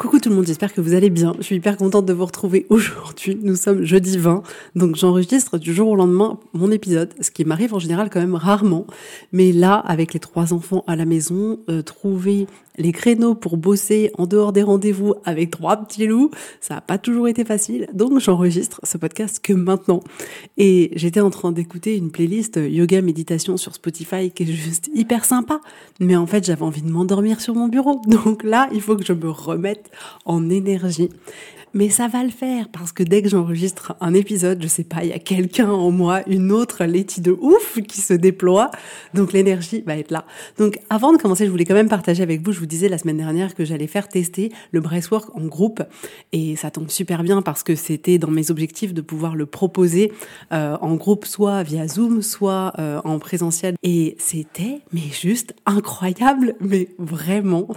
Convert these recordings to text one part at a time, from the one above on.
Coucou tout le monde, j'espère que vous allez bien. Je suis hyper contente de vous retrouver aujourd'hui. Nous sommes jeudi 20, donc j'enregistre du jour au lendemain mon épisode, ce qui m'arrive en général quand même rarement. Mais là, avec les trois enfants à la maison, euh, trouver les créneaux pour bosser en dehors des rendez-vous avec trois petits loups, ça n'a pas toujours été facile. Donc j'enregistre ce podcast que maintenant. Et j'étais en train d'écouter une playlist yoga méditation sur Spotify qui est juste hyper sympa. Mais en fait, j'avais envie de m'endormir sur mon bureau. Donc là, il faut que je me remette en énergie mais ça va le faire parce que dès que j'enregistre un épisode, je sais pas, il y a quelqu'un en moi, une autre Letty de ouf qui se déploie, donc l'énergie va être là. Donc avant de commencer, je voulais quand même partager avec vous, je vous disais la semaine dernière que j'allais faire tester le Bracework en groupe et ça tombe super bien parce que c'était dans mes objectifs de pouvoir le proposer euh, en groupe, soit via Zoom, soit euh, en présentiel et c'était mais juste incroyable, mais vraiment,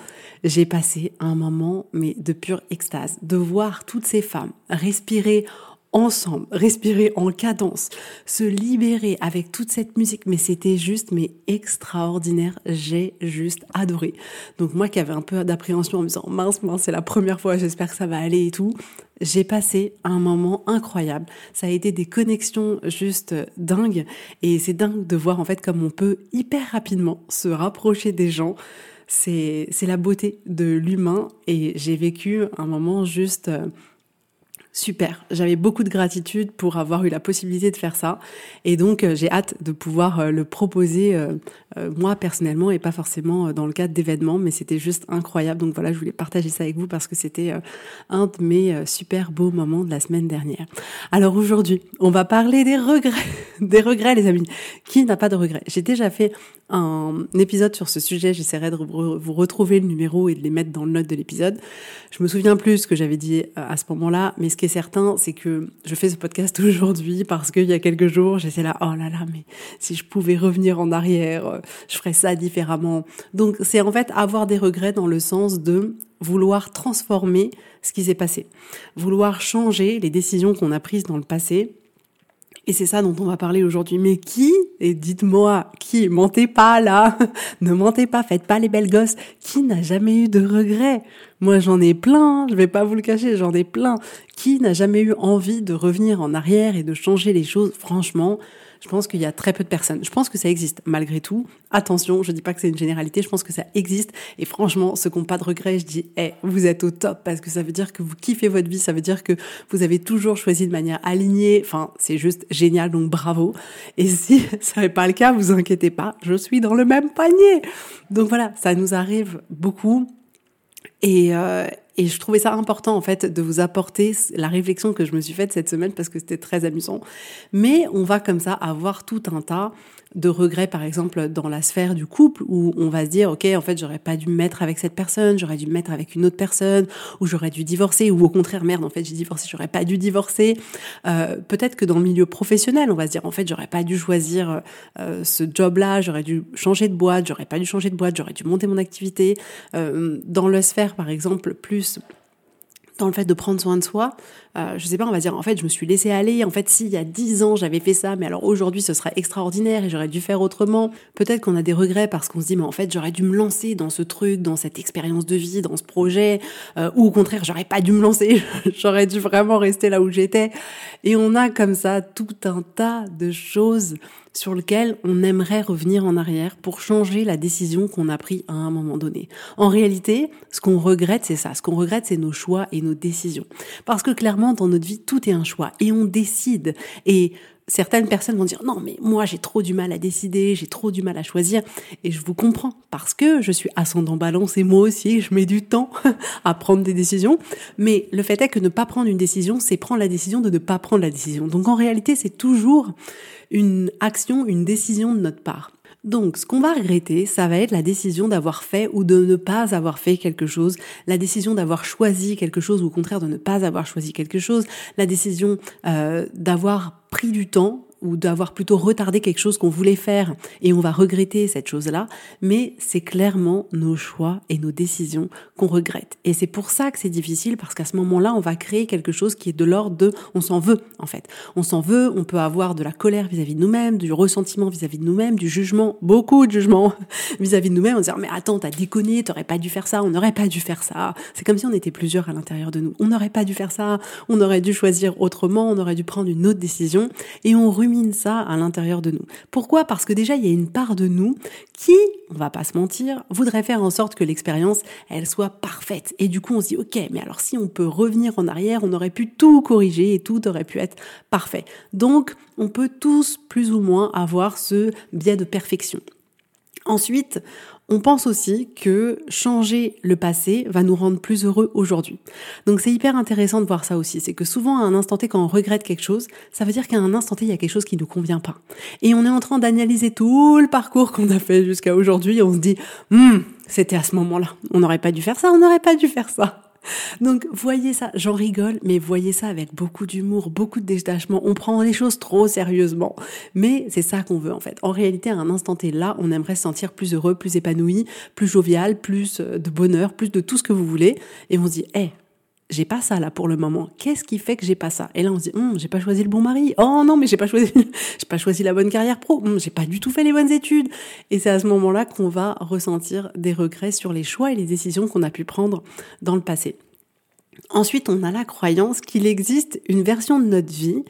j'ai passé un moment mais de pure extase de voir toutes ces femmes respirer ensemble, respirer en cadence, se libérer avec toute cette musique. Mais c'était juste, mais extraordinaire. J'ai juste adoré. Donc moi qui avais un peu d'appréhension en me disant mince, mince, c'est la première fois, j'espère que ça va aller et tout. J'ai passé un moment incroyable. Ça a été des connexions juste dingues. Et c'est dingue de voir en fait comme on peut hyper rapidement se rapprocher des gens c'est la beauté de l'humain. Et j'ai vécu un moment juste euh, super. J'avais beaucoup de gratitude pour avoir eu la possibilité de faire ça. Et donc, euh, j'ai hâte de pouvoir euh, le proposer euh, moi personnellement et pas forcément dans le cadre d'événements, mais c'était juste incroyable. Donc voilà, je voulais partager ça avec vous parce que c'était un de mes super beaux moments de la semaine dernière. Alors aujourd'hui, on va parler des regrets. des regrets, les amis. Qui n'a pas de regrets? J'ai déjà fait un épisode sur ce sujet. J'essaierai de vous retrouver le numéro et de les mettre dans le note de l'épisode. Je me souviens plus ce que j'avais dit à ce moment-là, mais ce certain, c'est que je fais ce podcast aujourd'hui parce qu'il y a quelques jours, j'étais là, oh là là, mais si je pouvais revenir en arrière, euh, je ferais ça différemment. Donc c'est en fait avoir des regrets dans le sens de vouloir transformer ce qui s'est passé, vouloir changer les décisions qu'on a prises dans le passé et c'est ça dont on va parler aujourd'hui. Mais qui, et dites-moi, qui, mentez pas là, ne mentez pas, faites pas les belles gosses, qui n'a jamais eu de regrets? Moi j'en ai plein, je vais pas vous le cacher, j'en ai plein. Qui n'a jamais eu envie de revenir en arrière et de changer les choses? Franchement, je pense qu'il y a très peu de personnes. Je pense que ça existe malgré tout. Attention, je dis pas que c'est une généralité, je pense que ça existe. Et franchement, ceux qui n'ont pas de regrets, je dis, eh, vous êtes au top parce que ça veut dire que vous kiffez votre vie, ça veut dire que vous avez toujours choisi de manière alignée. Enfin, c'est juste génial, donc bravo. Et si ça n'est pas le cas, vous inquiétez pas, je suis dans le même panier. Donc voilà, ça nous arrive beaucoup. Et, euh, et je trouvais ça important en fait de vous apporter la réflexion que je me suis faite cette semaine parce que c'était très amusant. Mais on va comme ça avoir tout un tas de regrets, par exemple, dans la sphère du couple, où on va se dire, OK, en fait, j'aurais pas dû me mettre avec cette personne, j'aurais dû me mettre avec une autre personne, ou j'aurais dû divorcer, ou au contraire, merde, en fait, j'ai divorcé, j'aurais pas dû divorcer. Euh, Peut-être que dans le milieu professionnel, on va se dire, en fait, j'aurais pas dû choisir euh, ce job-là, j'aurais dû changer de boîte, j'aurais pas dû changer de boîte, j'aurais dû monter mon activité. Euh, dans le sphère, par exemple, plus dans le fait de prendre soin de soi, euh, je sais pas, on va dire, en fait, je me suis laissé aller. En fait, si il y a dix ans j'avais fait ça, mais alors aujourd'hui ce serait extraordinaire et j'aurais dû faire autrement. Peut-être qu'on a des regrets parce qu'on se dit, mais en fait, j'aurais dû me lancer dans ce truc, dans cette expérience de vie, dans ce projet, euh, ou au contraire, j'aurais pas dû me lancer. j'aurais dû vraiment rester là où j'étais. Et on a comme ça tout un tas de choses sur lequel on aimerait revenir en arrière pour changer la décision qu'on a prise à un moment donné. En réalité, ce qu'on regrette, c'est ça. Ce qu'on regrette, c'est nos choix et nos décisions. Parce que clairement, dans notre vie, tout est un choix et on décide. Et certaines personnes vont dire non mais moi j'ai trop du mal à décider, j'ai trop du mal à choisir et je vous comprends parce que je suis ascendant balance et moi aussi je mets du temps à prendre des décisions mais le fait est que ne pas prendre une décision c'est prendre la décision de ne pas prendre la décision. Donc en réalité c'est toujours une action, une décision de notre part. Donc, ce qu'on va regretter, ça va être la décision d'avoir fait ou de ne pas avoir fait quelque chose, la décision d'avoir choisi quelque chose ou au contraire de ne pas avoir choisi quelque chose, la décision euh, d'avoir pris du temps ou d'avoir plutôt retardé quelque chose qu'on voulait faire et on va regretter cette chose-là, mais c'est clairement nos choix et nos décisions qu'on regrette. Et c'est pour ça que c'est difficile parce qu'à ce moment-là, on va créer quelque chose qui est de l'ordre de on s'en veut en fait. On s'en veut, on peut avoir de la colère vis-à-vis de nous-mêmes, du ressentiment vis-à-vis de nous-mêmes, du jugement, beaucoup de jugement vis-à-vis de nous-mêmes, se dire mais attends, t'as déconné, t'aurais pas dû faire ça, on n'aurait pas dû faire ça. C'est comme si on était plusieurs à l'intérieur de nous. On n'aurait pas dû faire ça, on aurait dû choisir autrement, on aurait dû prendre une autre décision et on ça à l'intérieur de nous. Pourquoi? Parce que déjà, il y a une part de nous qui, on va pas se mentir, voudrait faire en sorte que l'expérience, elle soit parfaite. Et du coup, on se dit, ok, mais alors si on peut revenir en arrière, on aurait pu tout corriger et tout aurait pu être parfait. Donc, on peut tous plus ou moins avoir ce biais de perfection. Ensuite, on pense aussi que changer le passé va nous rendre plus heureux aujourd'hui. Donc c'est hyper intéressant de voir ça aussi. C'est que souvent à un instant T, quand on regrette quelque chose, ça veut dire qu'à un instant T, il y a quelque chose qui ne nous convient pas. Et on est en train d'analyser tout le parcours qu'on a fait jusqu'à aujourd'hui. On se dit, hmm, c'était à ce moment-là. On n'aurait pas dû faire ça, on n'aurait pas dû faire ça. Donc voyez ça, j'en rigole, mais voyez ça avec beaucoup d'humour, beaucoup de détachement. On prend les choses trop sérieusement, mais c'est ça qu'on veut en fait. En réalité, à un instant T là, on aimerait se sentir plus heureux, plus épanoui, plus jovial, plus euh, de bonheur, plus de tout ce que vous voulez, et on se dit, hé, j'ai pas ça là pour le moment. Qu'est-ce qui fait que j'ai pas ça? Et là on se dit, hum, j'ai pas choisi le bon mari. Oh non, mais j'ai pas choisi, j'ai pas choisi la bonne carrière pro. Hum, j'ai pas du tout fait les bonnes études. Et c'est à ce moment-là qu'on va ressentir des regrets sur les choix et les décisions qu'on a pu prendre dans le passé. Ensuite, on a la croyance qu'il existe une version de notre vie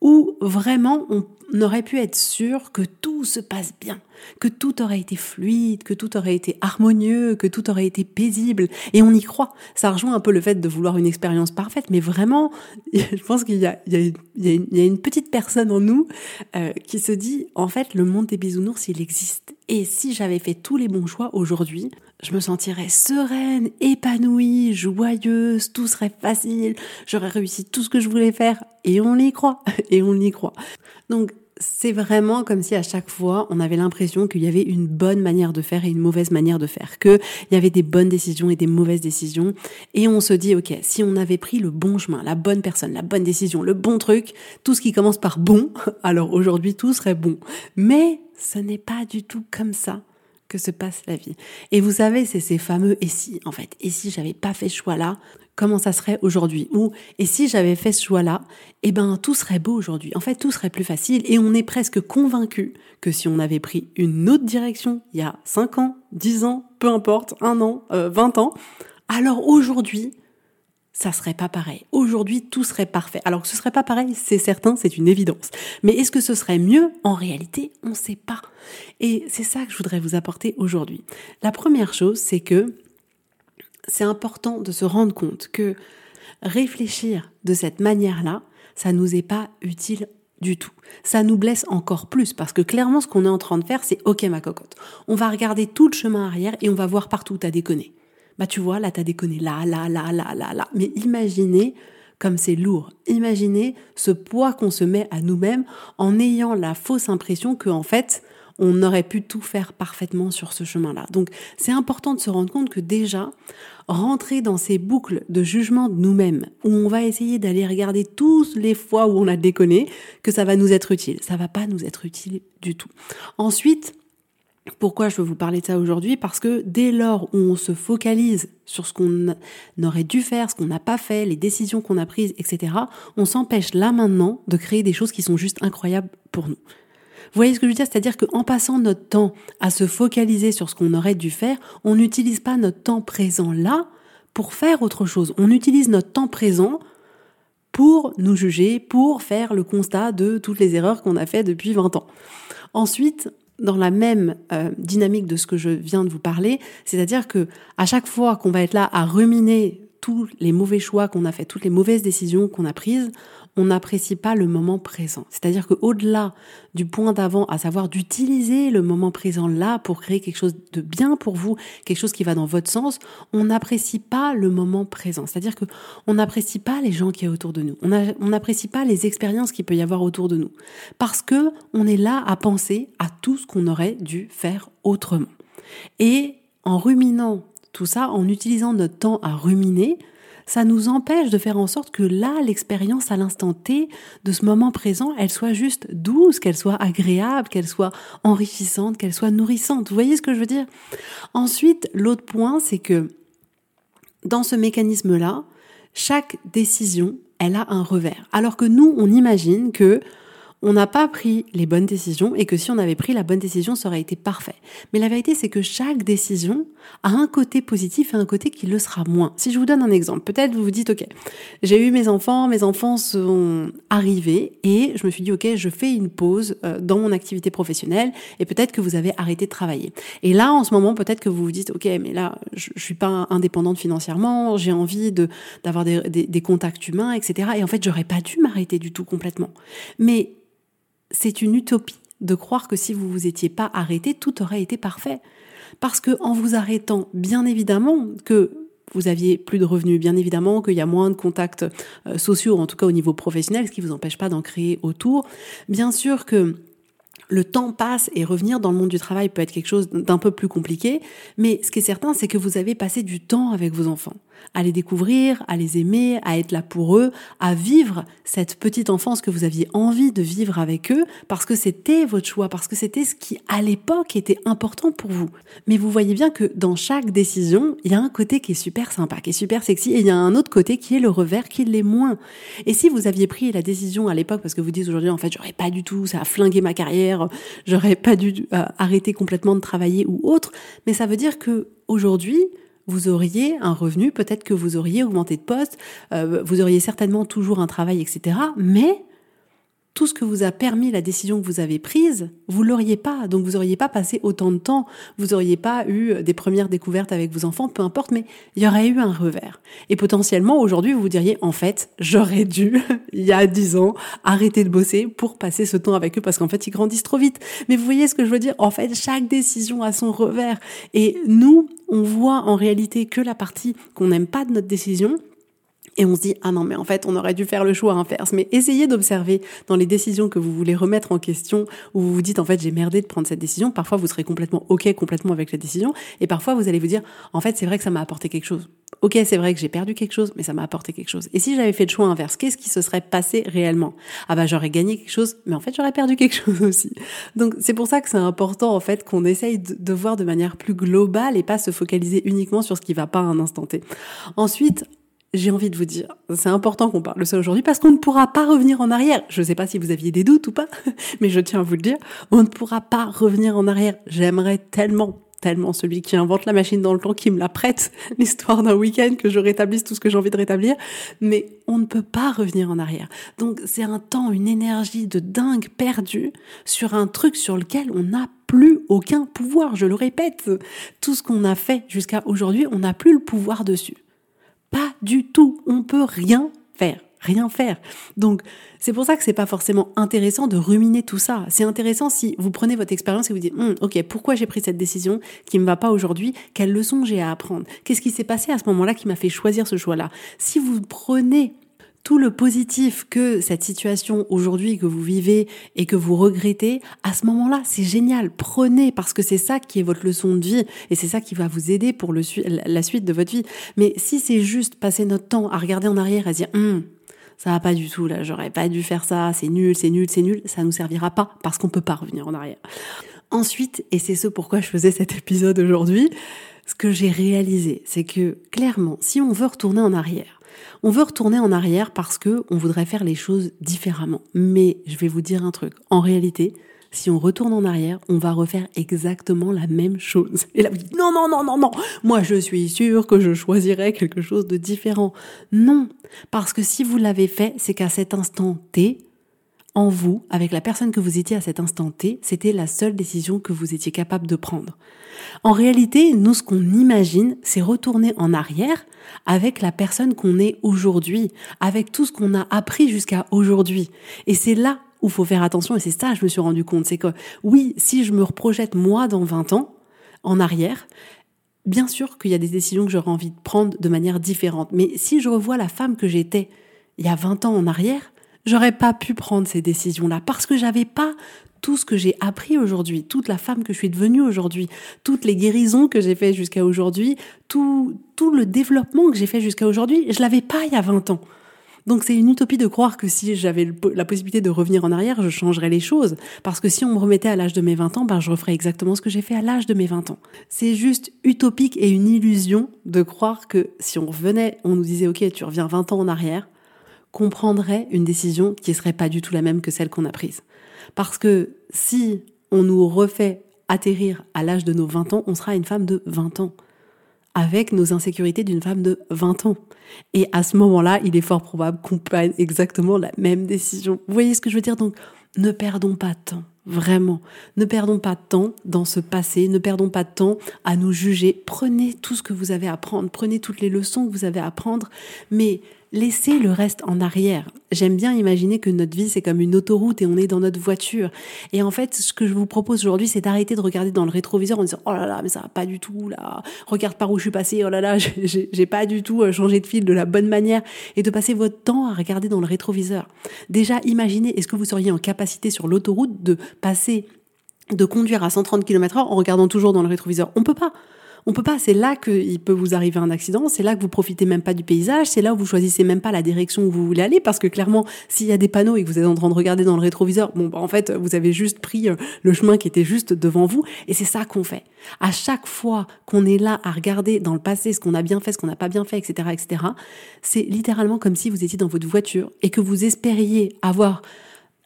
où vraiment on aurait pu être sûr que tout se passe bien, que tout aurait été fluide, que tout aurait été harmonieux, que tout aurait été paisible. Et on y croit. Ça rejoint un peu le fait de vouloir une expérience parfaite, mais vraiment, je pense qu'il y, a, une petite personne en nous euh, qui se dit, en fait, le monde des bisounours, il existe. Et si j'avais fait tous les bons choix aujourd'hui, je me sentirais sereine, épanouie, joyeuse, tout serait facile, j'aurais réussi tout ce que je voulais faire. Et on y croit, et on y croit. Donc, c'est vraiment comme si à chaque fois on avait l'impression qu'il y avait une bonne manière de faire et une mauvaise manière de faire, qu'il y avait des bonnes décisions et des mauvaises décisions. Et on se dit, ok, si on avait pris le bon chemin, la bonne personne, la bonne décision, le bon truc, tout ce qui commence par bon, alors aujourd'hui tout serait bon. Mais ce n'est pas du tout comme ça que se passe la vie. Et vous savez, c'est ces fameux et si, en fait. Et si j'avais pas fait ce choix-là, comment ça serait aujourd'hui? Ou et si j'avais fait ce choix-là, eh ben tout serait beau aujourd'hui. En fait, tout serait plus facile et on est presque convaincu que si on avait pris une autre direction il y a 5 ans, 10 ans, peu importe, un an, 20 euh, ans, alors aujourd'hui, ça serait pas pareil. Aujourd'hui, tout serait parfait. Alors que ce serait pas pareil, c'est certain, c'est une évidence. Mais est-ce que ce serait mieux? En réalité, on ne sait pas. Et c'est ça que je voudrais vous apporter aujourd'hui. La première chose, c'est que c'est important de se rendre compte que réfléchir de cette manière-là, ça nous est pas utile du tout. Ça nous blesse encore plus parce que clairement, ce qu'on est en train de faire, c'est OK ma cocotte. On va regarder tout le chemin arrière et on va voir partout t'as déconné bah tu vois, là t'as déconné, là, là, là, là, là, là. Mais imaginez comme c'est lourd. Imaginez ce poids qu'on se met à nous-mêmes en ayant la fausse impression que en fait on aurait pu tout faire parfaitement sur ce chemin-là. Donc c'est important de se rendre compte que déjà rentrer dans ces boucles de jugement de nous-mêmes où on va essayer d'aller regarder toutes les fois où on a déconné que ça va nous être utile. Ça va pas nous être utile du tout. Ensuite, pourquoi je veux vous parler de ça aujourd'hui Parce que dès lors où on se focalise sur ce qu'on aurait dû faire, ce qu'on n'a pas fait, les décisions qu'on a prises, etc., on s'empêche là maintenant de créer des choses qui sont juste incroyables pour nous. Vous voyez ce que je veux dire? C'est-à-dire qu'en passant notre temps à se focaliser sur ce qu'on aurait dû faire, on n'utilise pas notre temps présent là pour faire autre chose. On utilise notre temps présent pour nous juger, pour faire le constat de toutes les erreurs qu'on a fait depuis 20 ans. Ensuite, dans la même euh, dynamique de ce que je viens de vous parler, c'est-à-dire que à chaque fois qu'on va être là à ruminer tous les mauvais choix qu'on a fait, toutes les mauvaises décisions qu'on a prises, on n'apprécie pas le moment présent. C'est-à-dire qu'au-delà du point d'avant, à savoir d'utiliser le moment présent là pour créer quelque chose de bien pour vous, quelque chose qui va dans votre sens, on n'apprécie pas le moment présent. C'est-à-dire que on n'apprécie pas les gens qui sont autour de nous. On n'apprécie pas les expériences qu'il peut y avoir autour de nous. Parce que on est là à penser à tout ce qu'on aurait dû faire autrement. Et en ruminant tout ça, en utilisant notre temps à ruminer, ça nous empêche de faire en sorte que là, l'expérience à l'instant T de ce moment présent, elle soit juste douce, qu'elle soit agréable, qu'elle soit enrichissante, qu'elle soit nourrissante. Vous voyez ce que je veux dire? Ensuite, l'autre point, c'est que dans ce mécanisme-là, chaque décision, elle a un revers. Alors que nous, on imagine que on n'a pas pris les bonnes décisions et que si on avait pris la bonne décision, ça aurait été parfait. Mais la vérité, c'est que chaque décision a un côté positif et un côté qui le sera moins. Si je vous donne un exemple, peut-être vous vous dites, OK, j'ai eu mes enfants, mes enfants sont arrivés et je me suis dit, OK, je fais une pause euh, dans mon activité professionnelle et peut-être que vous avez arrêté de travailler. Et là, en ce moment, peut-être que vous vous dites, OK, mais là, je, je suis pas indépendante financièrement, j'ai envie de, d'avoir des, des, des contacts humains, etc. Et en fait, j'aurais pas dû m'arrêter du tout complètement. Mais c'est une utopie de croire que si vous vous étiez pas arrêté, tout aurait été parfait. Parce que en vous arrêtant, bien évidemment que vous aviez plus de revenus, bien évidemment qu'il y a moins de contacts euh, sociaux, en tout cas au niveau professionnel, ce qui vous empêche pas d'en créer autour. Bien sûr que le temps passe et revenir dans le monde du travail peut être quelque chose d'un peu plus compliqué, mais ce qui est certain, c'est que vous avez passé du temps avec vos enfants à les découvrir, à les aimer, à être là pour eux, à vivre cette petite enfance que vous aviez envie de vivre avec eux, parce que c'était votre choix, parce que c'était ce qui, à l'époque, était important pour vous. Mais vous voyez bien que dans chaque décision, il y a un côté qui est super sympa, qui est super sexy, et il y a un autre côté qui est le revers, qui l'est moins. Et si vous aviez pris la décision à l'époque, parce que vous dites aujourd'hui, en fait, j'aurais pas du tout, ça a flingué ma carrière, j'aurais pas dû euh, arrêter complètement de travailler ou autre, mais ça veut dire que aujourd'hui, vous auriez un revenu, peut-être que vous auriez augmenté de poste, euh, vous auriez certainement toujours un travail, etc. Mais tout ce que vous a permis la décision que vous avez prise, vous l'auriez pas. Donc vous auriez pas passé autant de temps, vous auriez pas eu des premières découvertes avec vos enfants, peu importe, mais il y aurait eu un revers. Et potentiellement aujourd'hui, vous vous diriez en fait, j'aurais dû il y a dix ans arrêter de bosser pour passer ce temps avec eux parce qu'en fait ils grandissent trop vite. Mais vous voyez ce que je veux dire? En fait, chaque décision a son revers. Et nous, on voit en réalité que la partie qu'on n'aime pas de notre décision et on se dit, ah non, mais en fait, on aurait dû faire le choix inverse. Mais essayez d'observer dans les décisions que vous voulez remettre en question, où vous vous dites, en fait, j'ai merdé de prendre cette décision. Parfois, vous serez complètement OK, complètement avec la décision. Et parfois, vous allez vous dire, en fait, c'est vrai que ça m'a apporté quelque chose. Ok, c'est vrai que j'ai perdu quelque chose, mais ça m'a apporté quelque chose. Et si j'avais fait le choix inverse, qu'est-ce qui se serait passé réellement? Ah bah j'aurais gagné quelque chose, mais en fait j'aurais perdu quelque chose aussi. Donc c'est pour ça que c'est important en fait qu'on essaye de, voir de manière plus globale et pas se focaliser uniquement sur ce qui va pas à un instant T. Ensuite, j'ai envie de vous dire, c'est important qu'on parle de ça aujourd'hui parce qu'on ne pourra pas revenir en arrière. Je ne sais pas si vous aviez des doutes ou pas, mais je tiens à vous le dire, on ne pourra pas revenir en arrière. J'aimerais tellement, tellement celui qui invente la machine dans le temps, qui me la prête, l'histoire d'un week-end, que je rétablisse tout ce que j'ai envie de rétablir, mais on ne peut pas revenir en arrière. Donc c'est un temps, une énergie de dingue perdue sur un truc sur lequel on n'a plus aucun pouvoir, je le répète. Tout ce qu'on a fait jusqu'à aujourd'hui, on n'a plus le pouvoir dessus. Pas du tout. On peut rien faire. Rien faire. Donc, c'est pour ça que c'est pas forcément intéressant de ruminer tout ça. C'est intéressant si vous prenez votre expérience et vous dites, hum, ok, pourquoi j'ai pris cette décision qui me va pas aujourd'hui? Quelle leçon j'ai à apprendre? Qu'est-ce qui s'est passé à ce moment-là qui m'a fait choisir ce choix-là? Si vous prenez tout le positif que cette situation aujourd'hui que vous vivez et que vous regrettez, à ce moment-là, c'est génial. Prenez parce que c'est ça qui est votre leçon de vie et c'est ça qui va vous aider pour la suite de votre vie. Mais si c'est juste passer notre temps à regarder en arrière à dire, hum, ça va pas du tout là, j'aurais pas dû faire ça, c'est nul, c'est nul, c'est nul, ça nous servira pas parce qu'on peut pas revenir en arrière. Ensuite, et c'est ce pourquoi je faisais cet épisode aujourd'hui, ce que j'ai réalisé, c'est que clairement, si on veut retourner en arrière, on veut retourner en arrière parce que on voudrait faire les choses différemment. Mais je vais vous dire un truc. En réalité, si on retourne en arrière, on va refaire exactement la même chose. Et là, vous dites, non, non, non, non, non, moi je suis sûre que je choisirais quelque chose de différent. Non, parce que si vous l'avez fait, c'est qu'à cet instant T, en vous, avec la personne que vous étiez à cet instant T, c'était la seule décision que vous étiez capable de prendre. En réalité, nous, ce qu'on imagine, c'est retourner en arrière avec la personne qu'on est aujourd'hui, avec tout ce qu'on a appris jusqu'à aujourd'hui. Et c'est là où faut faire attention, et c'est ça je me suis rendu compte, c'est que oui, si je me reprojette moi dans 20 ans, en arrière, bien sûr qu'il y a des décisions que j'aurais envie de prendre de manière différente. Mais si je revois la femme que j'étais il y a 20 ans en arrière, j'aurais pas pu prendre ces décisions-là parce que j'avais pas tout ce que j'ai appris aujourd'hui, toute la femme que je suis devenue aujourd'hui, toutes les guérisons que j'ai fait jusqu'à aujourd'hui, tout, tout le développement que j'ai fait jusqu'à aujourd'hui, je l'avais pas il y a 20 ans. Donc c'est une utopie de croire que si j'avais la possibilité de revenir en arrière, je changerais les choses. Parce que si on me remettait à l'âge de mes 20 ans, ben je referais exactement ce que j'ai fait à l'âge de mes 20 ans. C'est juste utopique et une illusion de croire que si on revenait, on nous disait ok, tu reviens 20 ans en arrière, qu'on prendrait une décision qui serait pas du tout la même que celle qu'on a prise. Parce que si on nous refait atterrir à l'âge de nos 20 ans, on sera une femme de 20 ans, avec nos insécurités d'une femme de 20 ans. Et à ce moment-là, il est fort probable qu'on prenne exactement la même décision. Vous voyez ce que je veux dire? Donc, ne perdons pas de temps, vraiment. Ne perdons pas de temps dans ce passé, ne perdons pas de temps à nous juger. Prenez tout ce que vous avez à apprendre, prenez toutes les leçons que vous avez à apprendre, mais laissez le reste en arrière. J'aime bien imaginer que notre vie, c'est comme une autoroute et on est dans notre voiture. Et en fait, ce que je vous propose aujourd'hui, c'est d'arrêter de regarder dans le rétroviseur en disant, oh là là, mais ça va pas du tout, là. Regarde par où je suis passé, oh là là, j'ai pas du tout euh, changé de fil de la bonne manière. Et de passer votre temps à regarder dans le rétroviseur. Déjà, imaginez, est-ce que vous seriez en capacité sur l'autoroute de passer, de conduire à 130 km heure en regardant toujours dans le rétroviseur? On peut pas. On peut pas. C'est là qu'il peut vous arriver un accident. C'est là que vous profitez même pas du paysage. C'est là où vous choisissez même pas la direction où vous voulez aller. Parce que clairement, s'il y a des panneaux et que vous êtes en train de regarder dans le rétroviseur, bon, bah, en fait, vous avez juste pris euh, le chemin qui était juste devant vous. Et c'est ça qu'on fait. À chaque fois qu'on est là à regarder dans le passé ce qu'on a bien fait, ce qu'on n'a pas bien fait, etc., etc., c'est littéralement comme si vous étiez dans votre voiture et que vous espériez avoir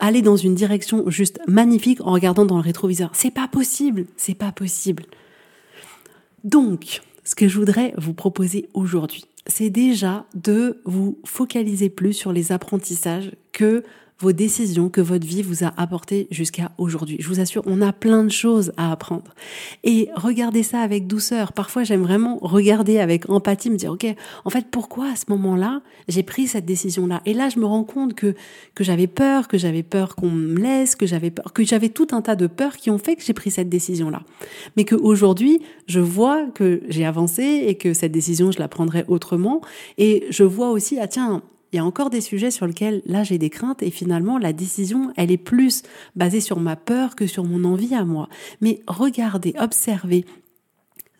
aller dans une direction juste magnifique en regardant dans le rétroviseur. C'est pas possible. C'est pas possible. Donc, ce que je voudrais vous proposer aujourd'hui, c'est déjà de vous focaliser plus sur les apprentissages que vos décisions que votre vie vous a apportées jusqu'à aujourd'hui. Je vous assure, on a plein de choses à apprendre. Et regardez ça avec douceur. Parfois, j'aime vraiment regarder avec empathie, me dire, OK, en fait, pourquoi à ce moment-là, j'ai pris cette décision-là? Et là, je me rends compte que, que j'avais peur, que j'avais peur qu'on me laisse, que j'avais peur, que j'avais tout un tas de peurs qui ont fait que j'ai pris cette décision-là. Mais qu'aujourd'hui, je vois que j'ai avancé et que cette décision, je la prendrai autrement. Et je vois aussi, ah tiens, il y a encore des sujets sur lesquels là j'ai des craintes et finalement la décision elle est plus basée sur ma peur que sur mon envie à moi. Mais regardez, observez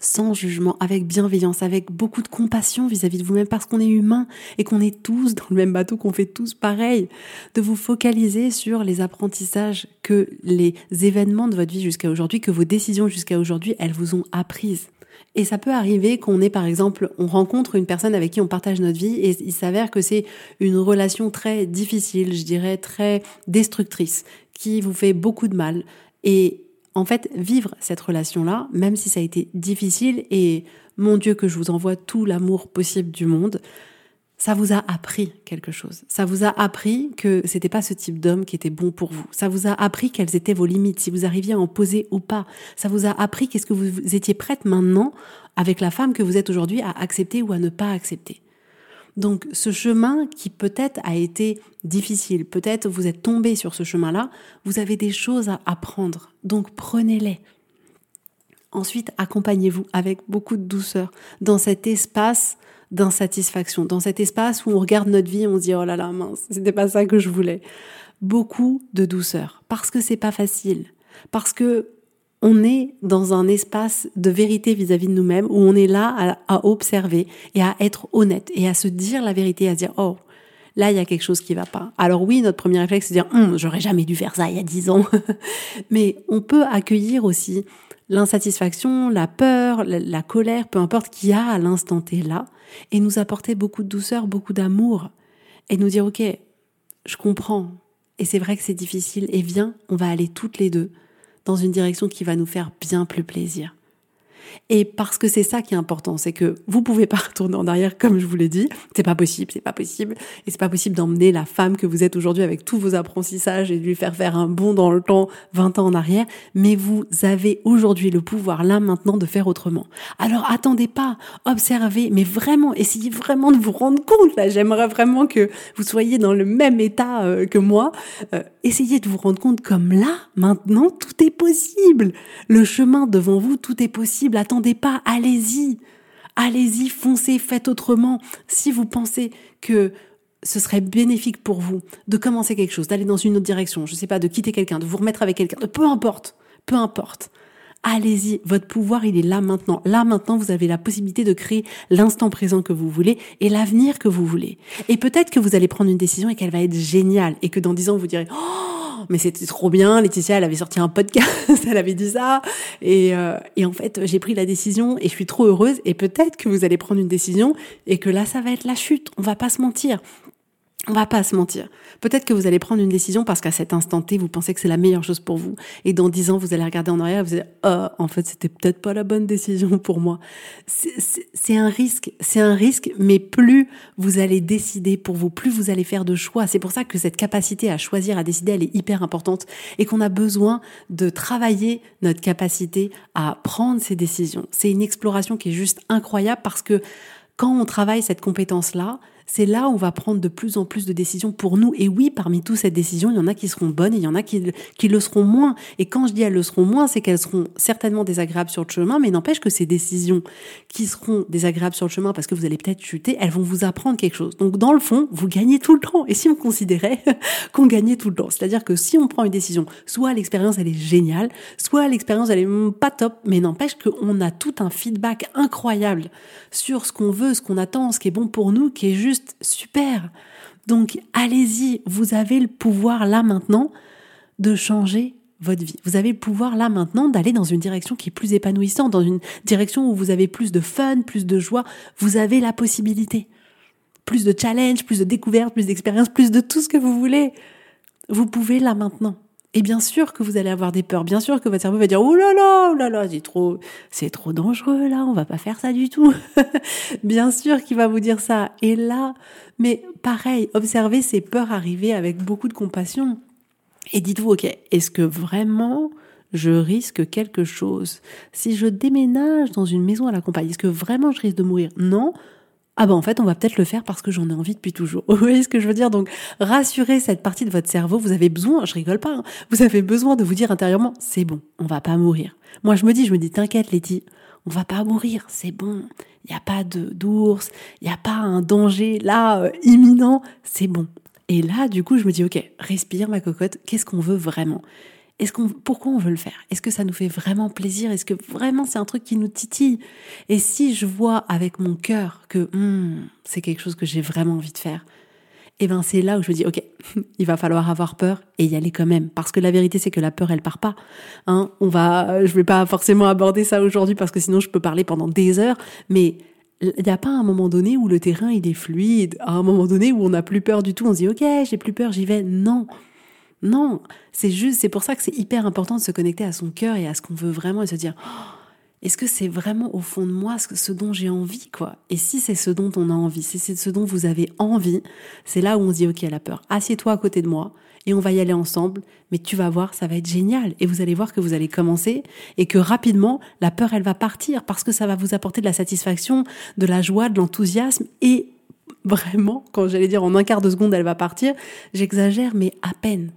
sans jugement, avec bienveillance, avec beaucoup de compassion vis-à-vis de vous-même parce qu'on est humain et qu'on est tous dans le même bateau, qu'on fait tous pareil, de vous focaliser sur les apprentissages que les événements de votre vie jusqu'à aujourd'hui, que vos décisions jusqu'à aujourd'hui, elles vous ont apprises. Et ça peut arriver qu'on ait, par exemple, on rencontre une personne avec qui on partage notre vie et il s'avère que c'est une relation très difficile, je dirais très destructrice, qui vous fait beaucoup de mal. Et en fait, vivre cette relation-là, même si ça a été difficile, et mon Dieu que je vous envoie tout l'amour possible du monde, ça vous a appris quelque chose. Ça vous a appris que c'était pas ce type d'homme qui était bon pour vous. Ça vous a appris quelles étaient vos limites, si vous arriviez à en poser ou pas. Ça vous a appris qu'est-ce que vous étiez prête maintenant, avec la femme que vous êtes aujourd'hui, à accepter ou à ne pas accepter. Donc ce chemin qui peut-être a été difficile, peut-être vous êtes tombé sur ce chemin-là, vous avez des choses à apprendre. Donc prenez-les. Ensuite, accompagnez-vous avec beaucoup de douceur dans cet espace d'insatisfaction, dans cet espace où on regarde notre vie on se dit oh là là mince, c'était pas ça que je voulais. Beaucoup de douceur parce que c'est pas facile, parce que on est dans un espace de vérité vis-à-vis de nous-mêmes où on est là à, observer et à être honnête et à se dire la vérité, à se dire oh là il y a quelque chose qui va pas. Alors oui, notre premier réflexe c'est de dire hum, j'aurais jamais dû faire ça il y a dix ans, mais on peut accueillir aussi l'insatisfaction, la peur, la, colère, peu importe qu'il y a à l'instant T là, et nous apporter beaucoup de douceur, beaucoup d'amour, et nous dire, ok, je comprends, et c'est vrai que c'est difficile, et viens, on va aller toutes les deux dans une direction qui va nous faire bien plus plaisir. Et parce que c'est ça qui est important, c'est que vous pouvez pas retourner en arrière comme je vous l'ai dit. C'est pas possible, c'est pas possible. Et c'est pas possible d'emmener la femme que vous êtes aujourd'hui avec tous vos apprentissages et de lui faire faire un bond dans le temps 20 ans en arrière. Mais vous avez aujourd'hui le pouvoir là maintenant de faire autrement. Alors attendez pas, observez, mais vraiment, essayez vraiment de vous rendre compte. Là, j'aimerais vraiment que vous soyez dans le même état euh, que moi. Euh, essayez de vous rendre compte comme là, maintenant, tout est possible. Le chemin devant vous, tout est possible. Attendez pas, allez-y. Allez-y, foncez, faites autrement. Si vous pensez que ce serait bénéfique pour vous de commencer quelque chose, d'aller dans une autre direction, je sais pas, de quitter quelqu'un, de vous remettre avec quelqu'un, peu importe, peu importe. Allez-y, votre pouvoir, il est là maintenant. Là maintenant, vous avez la possibilité de créer l'instant présent que vous voulez et l'avenir que vous voulez. Et peut-être que vous allez prendre une décision et qu'elle va être géniale et que dans dix ans, vous direz, oh, mais c'était trop bien, Laetitia, elle avait sorti un podcast, elle avait dit ça. Et, euh, et en fait, j'ai pris la décision et je suis trop heureuse. Et peut-être que vous allez prendre une décision et que là, ça va être la chute. On va pas se mentir. On va pas se mentir. Peut-être que vous allez prendre une décision parce qu'à cet instant T, vous pensez que c'est la meilleure chose pour vous. Et dans dix ans, vous allez regarder en arrière et vous allez dire, oh, en fait, c'était peut-être pas la bonne décision pour moi. C'est un risque. C'est un risque, mais plus vous allez décider pour vous, plus vous allez faire de choix. C'est pour ça que cette capacité à choisir, à décider, elle est hyper importante et qu'on a besoin de travailler notre capacité à prendre ces décisions. C'est une exploration qui est juste incroyable parce que quand on travaille cette compétence-là, c'est là où on va prendre de plus en plus de décisions pour nous. Et oui, parmi toutes ces décisions, il y en a qui seront bonnes et il y en a qui, qui le seront moins. Et quand je dis elles le seront moins, c'est qu'elles seront certainement désagréables sur le chemin, mais n'empêche que ces décisions qui seront désagréables sur le chemin parce que vous allez peut-être chuter, elles vont vous apprendre quelque chose. Donc dans le fond, vous gagnez tout le temps. Et si on considérait qu'on gagnait tout le temps, c'est-à-dire que si on prend une décision, soit l'expérience elle est géniale, soit l'expérience elle est pas top, mais n'empêche qu'on a tout un feedback incroyable sur ce qu'on veut, ce qu'on attend, ce qui est bon pour nous, qui est juste super. Donc allez-y, vous avez le pouvoir là maintenant de changer votre vie. Vous avez le pouvoir là maintenant d'aller dans une direction qui est plus épanouissante, dans une direction où vous avez plus de fun, plus de joie. Vous avez la possibilité. Plus de challenge, plus de découvertes, plus d'expérience, plus de tout ce que vous voulez. Vous pouvez là maintenant. Et bien sûr que vous allez avoir des peurs. Bien sûr que votre cerveau va dire oh là là, oh là là, c'est trop, c'est trop dangereux là. On va pas faire ça du tout. bien sûr qu'il va vous dire ça. Et là, mais pareil, observez ces peurs arriver avec beaucoup de compassion. Et dites-vous ok, est-ce que vraiment je risque quelque chose? Si je déménage dans une maison à la campagne Est-ce que vraiment je risque de mourir? Non ah ben en fait on va peut-être le faire parce que j'en ai envie depuis toujours. Vous voyez ce que je veux dire? Donc rassurez cette partie de votre cerveau, vous avez besoin, je rigole pas, hein, vous avez besoin de vous dire intérieurement c'est bon, on va pas mourir. Moi je me dis, je me dis t'inquiète Letty, on va pas mourir, c'est bon. Il n'y a pas d'ours, il n'y a pas un danger là euh, imminent, c'est bon. Et là du coup je me dis OK, respire ma cocotte, qu'est-ce qu'on veut vraiment? Est-ce qu'on, pourquoi on veut le faire? Est-ce que ça nous fait vraiment plaisir? Est-ce que vraiment c'est un truc qui nous titille? Et si je vois avec mon cœur que hmm, c'est quelque chose que j'ai vraiment envie de faire, eh ben c'est là où je me dis ok, il va falloir avoir peur et y aller quand même, parce que la vérité c'est que la peur elle part pas. Hein. On va, je vais pas forcément aborder ça aujourd'hui parce que sinon je peux parler pendant des heures, mais il n'y a pas un moment donné où le terrain il est fluide, à un moment donné où on n'a plus peur du tout, on se dit ok j'ai plus peur, j'y vais. Non, non, c'est juste, c'est pour ça que c'est hyper important de se connecter à son cœur et à ce qu'on veut vraiment et se dire, oh, est-ce que c'est vraiment au fond de moi ce, dont j'ai envie, quoi? Et si c'est ce dont on a envie, si c'est ce dont vous avez envie, c'est là où on se dit, ok, la peur, assieds-toi à côté de moi et on va y aller ensemble, mais tu vas voir, ça va être génial. Et vous allez voir que vous allez commencer et que rapidement, la peur, elle va partir parce que ça va vous apporter de la satisfaction, de la joie, de l'enthousiasme et vraiment, quand j'allais dire en un quart de seconde, elle va partir, j'exagère, mais à peine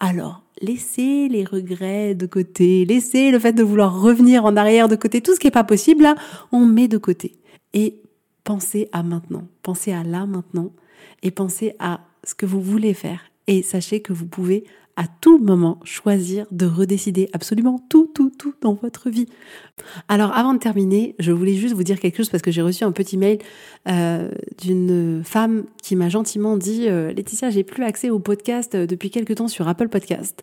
alors, laissez les regrets de côté, laissez le fait de vouloir revenir en arrière de côté, tout ce qui n'est pas possible, là, on met de côté. Et pensez à maintenant, pensez à là maintenant, et pensez à ce que vous voulez faire. Et sachez que vous pouvez à tout moment choisir de redécider absolument tout, tout, tout dans votre vie. Alors avant de terminer, je voulais juste vous dire quelque chose parce que j'ai reçu un petit mail euh, d'une femme qui m'a gentiment dit euh, Laetitia, j'ai plus accès au podcast euh, depuis quelques temps sur Apple Podcast.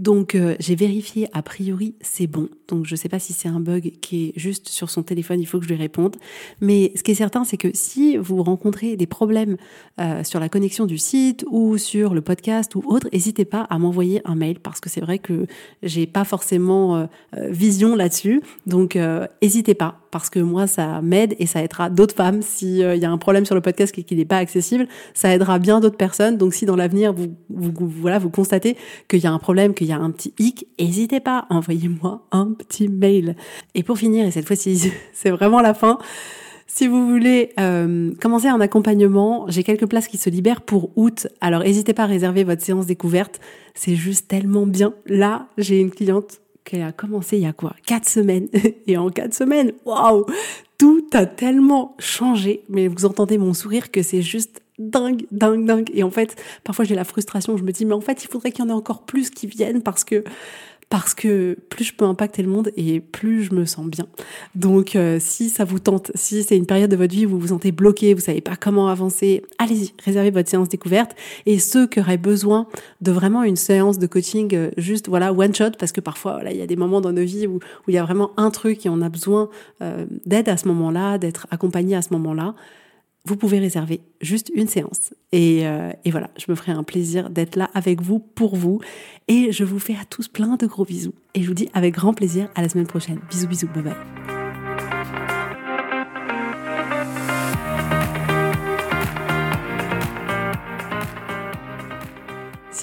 Donc euh, j'ai vérifié, a priori c'est bon. Donc je ne sais pas si c'est un bug qui est juste sur son téléphone, il faut que je lui réponde. Mais ce qui est certain, c'est que si vous rencontrez des problèmes euh, sur la connexion du site ou sur le podcast ou autre, n'hésitez pas à m'envoyer un mail parce que c'est vrai que j'ai pas forcément euh, vision là-dessus. Donc n'hésitez pas parce que moi ça m'aide et ça aidera d'autres femmes s'il y a un problème sur le podcast et qu'il n'est pas accessible, ça aidera bien d'autres personnes. Donc si dans l'avenir vous, voilà vous constatez qu'il y a un problème, qu'il y a un petit hic, n'hésitez pas, envoyez-moi un petit mail. Et pour finir, et cette fois-ci c'est vraiment la fin, si vous voulez euh, commencer un accompagnement, j'ai quelques places qui se libèrent pour août. Alors n'hésitez pas à réserver votre séance découverte. C'est juste tellement bien. Là, j'ai une cliente qui a commencé il y a quoi? Quatre semaines. Et en quatre semaines, waouh Tout a tellement changé. Mais vous entendez mon sourire que c'est juste dingue, dingue, dingue. Et en fait, parfois j'ai la frustration. Je me dis, mais en fait, il faudrait qu'il y en ait encore plus qui viennent parce que parce que plus je peux impacter le monde et plus je me sens bien. Donc euh, si ça vous tente, si c'est une période de votre vie où vous vous sentez bloqué, vous savez pas comment avancer, allez-y, réservez votre séance découverte. Et ceux qui auraient besoin de vraiment une séance de coaching euh, juste voilà one shot, parce que parfois voilà il y a des moments dans nos vies où, il y a vraiment un truc et on a besoin euh, d'aide à ce moment-là, d'être accompagné à ce moment-là vous pouvez réserver juste une séance. Et, euh, et, voilà, je me ferai un plaisir d'être là avec vous, pour vous. Et je vous fais à tous plein de gros bisous. Et je vous dis avec grand plaisir à la semaine prochaine. Bisous, bisous, bye bye.